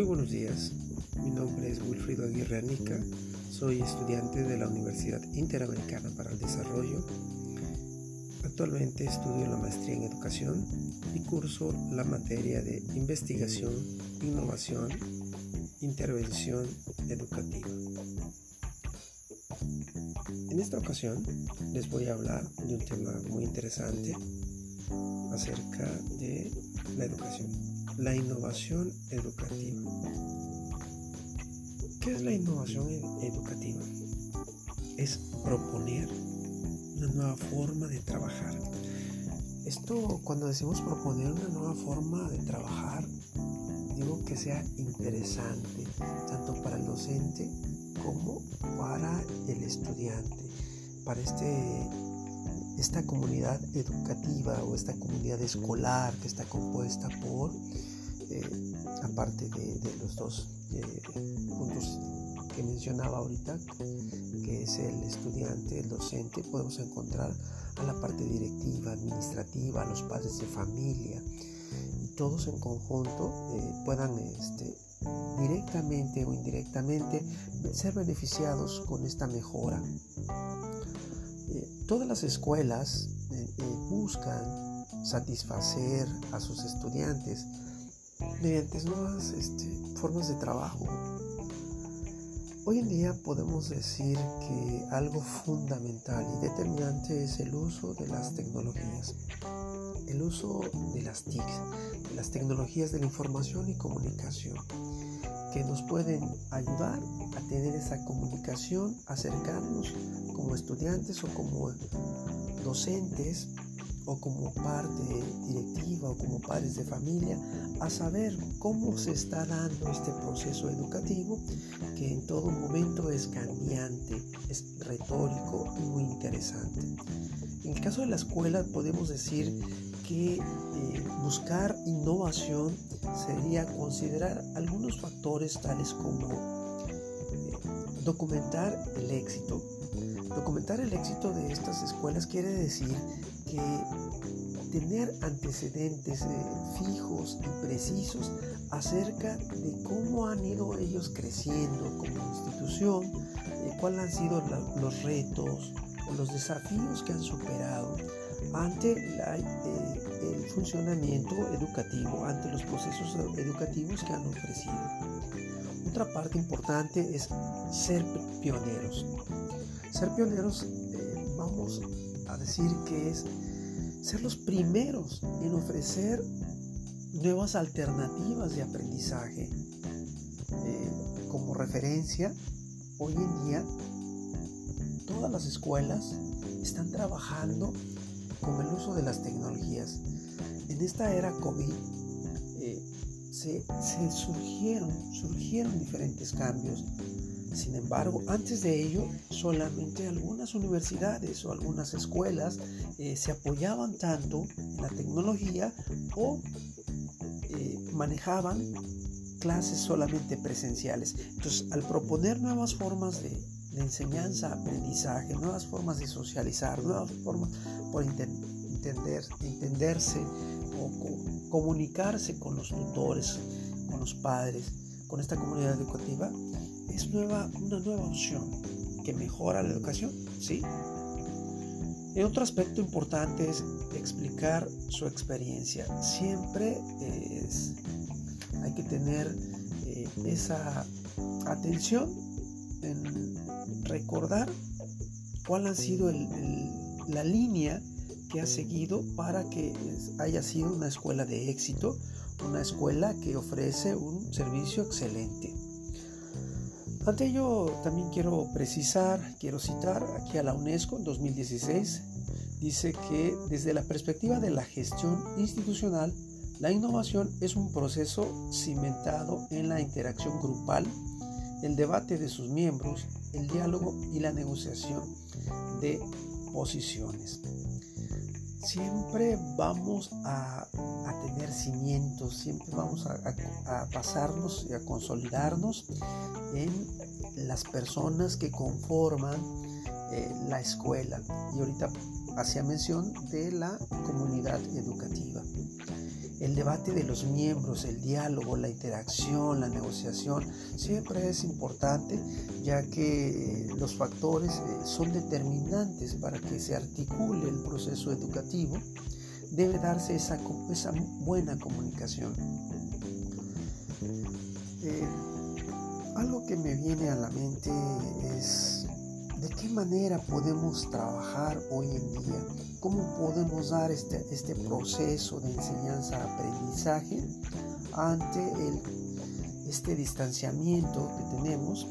Muy buenos días, mi nombre es Wilfrido Aguirre Anica, soy estudiante de la Universidad Interamericana para el Desarrollo. Actualmente estudio la maestría en educación y curso la materia de investigación, innovación, intervención educativa. En esta ocasión les voy a hablar de un tema muy interesante acerca de la educación, la innovación educativa. ¿Qué es la innovación educativa? Es proponer una nueva forma de trabajar. Esto cuando decimos proponer una nueva forma de trabajar, digo que sea interesante, tanto para el docente como para el estudiante, para este esta comunidad educativa o esta comunidad escolar que está compuesta por, eh, aparte de, los dos eh, puntos que mencionaba ahorita, que es el estudiante, el docente, podemos encontrar a la parte directiva, administrativa, a los padres de familia, y todos en conjunto eh, puedan este, directamente o indirectamente ser beneficiados con esta mejora todas las escuelas eh, eh, buscan satisfacer a sus estudiantes mediante nuevas este, formas de trabajo. Hoy en día podemos decir que algo fundamental y determinante es el uso de las tecnologías, el uso de las TIC, de las tecnologías de la información y comunicación que nos pueden ayudar a tener esa comunicación, acercarnos como estudiantes o como docentes o como parte directiva o como padres de familia a saber cómo se está dando este proceso educativo que en todo momento es cambiante, es retórico y muy interesante. En el caso de la escuela podemos decir que eh, buscar innovación sería considerar algunos factores tales como eh, documentar el éxito. Documentar el éxito de estas escuelas quiere decir que tener antecedentes eh, fijos y precisos acerca de cómo han ido ellos creciendo como institución, cuáles han sido los retos los desafíos que han superado ante eh, el funcionamiento educativo, ante los procesos educativos que han ofrecido. Otra parte importante es ser pioneros. Ser pioneros, eh, vamos a decir que es ser los primeros en ofrecer nuevas alternativas de aprendizaje. Eh, como referencia, hoy en día todas las escuelas están trabajando con el uso de las tecnologías. En esta era COVID eh, se, surgieron, surgieron diferentes cambios. Sin embargo, antes de ello, solamente algunas universidades o algunas escuelas eh, se apoyaban tanto en la tecnología o eh, manejaban clases solamente presenciales. Entonces, al proponer nuevas formas de, de enseñanza, aprendizaje, nuevas formas de socializar, nuevas formas por entender, entenderse o comunicarse con los tutores, con los padres, con esta comunidad educativa, es nueva, una nueva opción que mejora la educación, ¿sí? Y otro aspecto importante es explicar su experiencia. Siempre es, hay que tener eh, esa atención en recordar cuál ha sido la línea que ha seguido para que haya sido una escuela de éxito, una escuela que ofrece un servicio excelente. Ante ello también quiero precisar, quiero citar aquí a la UNESCO en 2016, dice que desde la perspectiva de la gestión institucional, la innovación es un proceso cimentado en la interacción grupal, el debate de sus miembros, el diálogo y la negociación de posiciones. Siempre vamos a, tener cimientos, siempre vamos a, pasarnos y a consolidarnos en las personas que conforman eh, la escuela. Y ahorita hacía mención de la comunidad educativa. El debate de los miembros, el diálogo, la interacción, la negociación, siempre es importante ya que los factores eh, son determinantes para que se articule el proceso educativo. Debe darse esa, esa buena comunicación. Eh, algo que me viene a la mente es de qué manera podemos trabajar hoy en día, cómo podemos dar este, este proceso de enseñanza-aprendizaje ante este distanciamiento que tenemos.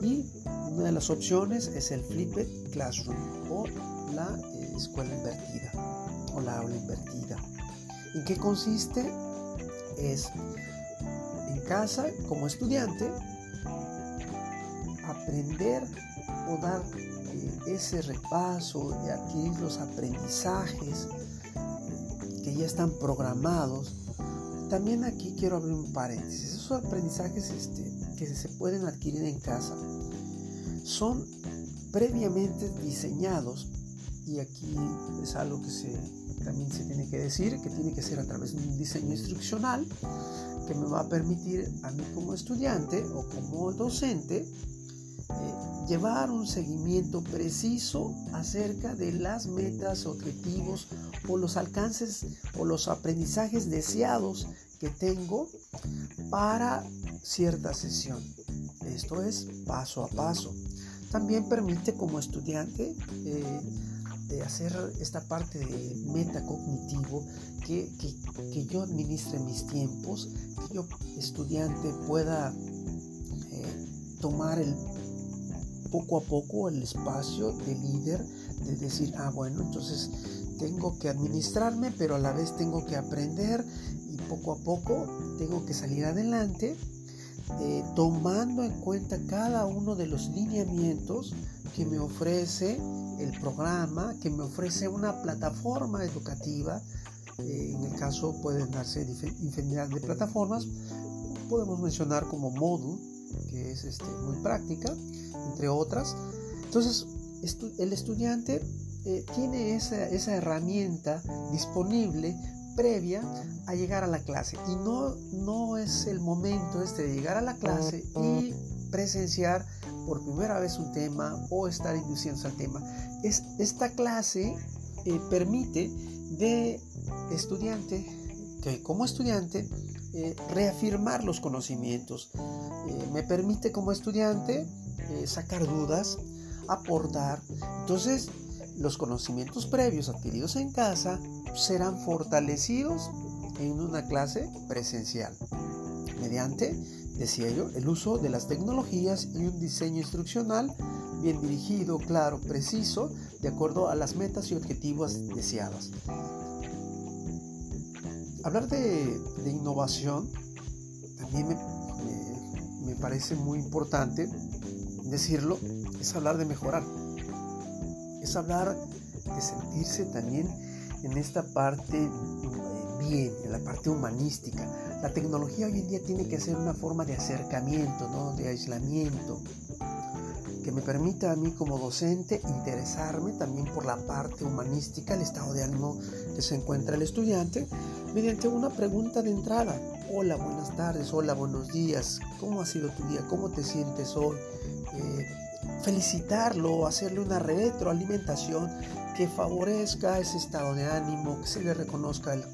Y una de las opciones es el Flipped Classroom o la eh, escuela invertida o la aula invertida. ¿En qué consiste? Es casa como estudiante, aprender dar eh, ese repaso y adquirir los aprendizajes que ya están programados. También aquí quiero abrir un paréntesis. Esos aprendizajes este, que se pueden adquirir en casa son previamente diseñados y aquí es algo que se, también se tiene que decir, que tiene que ser a través de un diseño instruccional que me va a permitir a mí como estudiante o como docente eh, llevar un seguimiento preciso acerca de las metas, objetivos o los alcances o los aprendizajes deseados que tengo para cierta sesión. Esto es paso a paso. También permite como estudiante eh, de hacer esta parte de metacognitivo, que, que, yo administre mis tiempos, que yo estudiante pueda eh, tomar el poco a poco el espacio de líder, de decir, ah, bueno, entonces tengo que administrarme, pero a la vez tengo que aprender y poco a poco tengo que salir adelante, eh, tomando en cuenta cada uno de los lineamientos que me ofrece el programa, que me ofrece una plataforma educativa. Eh, en el caso pueden darse infinidad de plataformas. Podemos mencionar como Moodle, que es este, muy práctica, entre otras. Entonces, el estudiante eh, tiene esa, esa herramienta disponible previa a llegar a la clase y no, no es el momento este de llegar a la clase y presenciar por primera vez un tema o estar induciéndose al tema. Es, esta clase eh, permite de estudiante, que como estudiante, eh, reafirmar los conocimientos. Eh, me permite como estudiante sacar dudas, aportar. Entonces, los conocimientos previos adquiridos en casa serán fortalecidos en una clase presencial mediante decía yo, el uso de las tecnologías y un diseño instruccional bien dirigido, claro, preciso, de acuerdo a las metas y objetivos deseados. Hablar de, innovación también me, me parece muy importante decirlo, es hablar de mejorar, es hablar de sentirse también en esta parte bien, en la parte humanística, la tecnología hoy en día tiene que ser una forma de acercamiento, ¿no? de aislamiento, que me permita a mí como docente interesarme también por la parte humanística, el estado de ánimo que se encuentra el estudiante, mediante una pregunta de entrada. Hola, buenas tardes, hola, buenos días, ¿cómo ha sido tu día? ¿Cómo te sientes hoy? Eh, felicitarlo, hacerle una retroalimentación que favorezca ese estado de ánimo, que se le reconozca el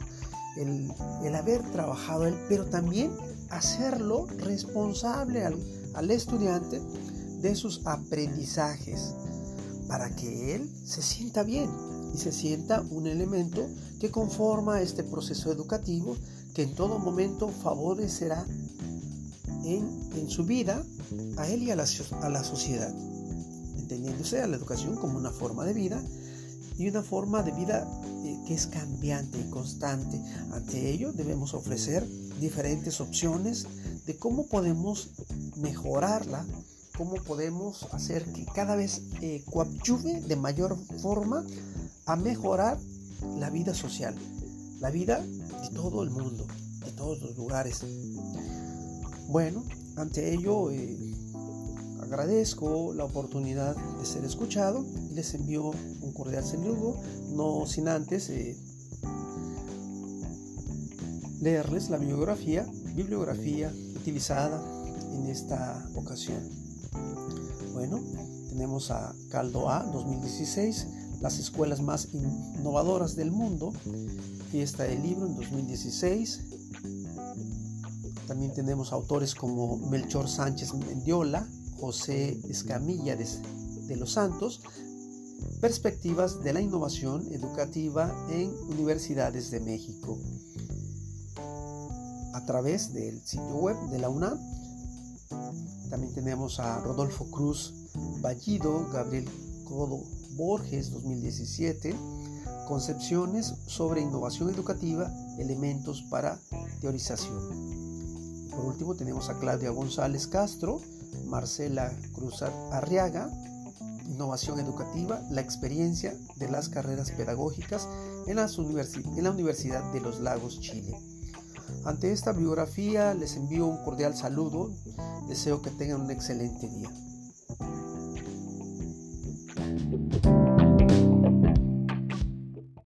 el, haber trabajado él, pero también hacerlo responsable al, al estudiante de sus aprendizajes para que él se sienta bien y se sienta un elemento que conforma este proceso educativo que en todo momento favorecerá en, en su vida a él y a la, a la sociedad, entendiéndose a la educación como una forma de vida y una forma de vida eh, que es cambiante y constante. Ante ello debemos ofrecer diferentes opciones de cómo podemos mejorarla, cómo podemos hacer que cada vez eh, coadyuve de mayor forma a mejorar la vida social, la vida de todo el mundo, de todos los lugares. Bueno, ante ello eh, agradezco la oportunidad de ser escuchado y les envío un cordial saludo, no sin antes eh, leerles la bibliografía, bibliografía utilizada en esta ocasión. Bueno, tenemos a Caldo A 2016, las escuelas más innovadoras del mundo, fiesta del libro en 2016. También tenemos autores como Melchor Sánchez Mendiola, José Escamilla de los Santos, Perspectivas de la Innovación Educativa en Universidades de México a través del sitio web de la UNAM. También tenemos a Rodolfo Cruz Ballido, Gabriel Codo Borges 2017, Concepciones sobre innovación educativa, elementos para teorización. Por último tenemos a Claudia González Castro, Marcela Cruz Arriaga, Innovación Educativa, la experiencia de las carreras pedagógicas en, en la Universidad de los Lagos, Chile. Ante esta biografía les envío un cordial saludo. Deseo que tengan un excelente día.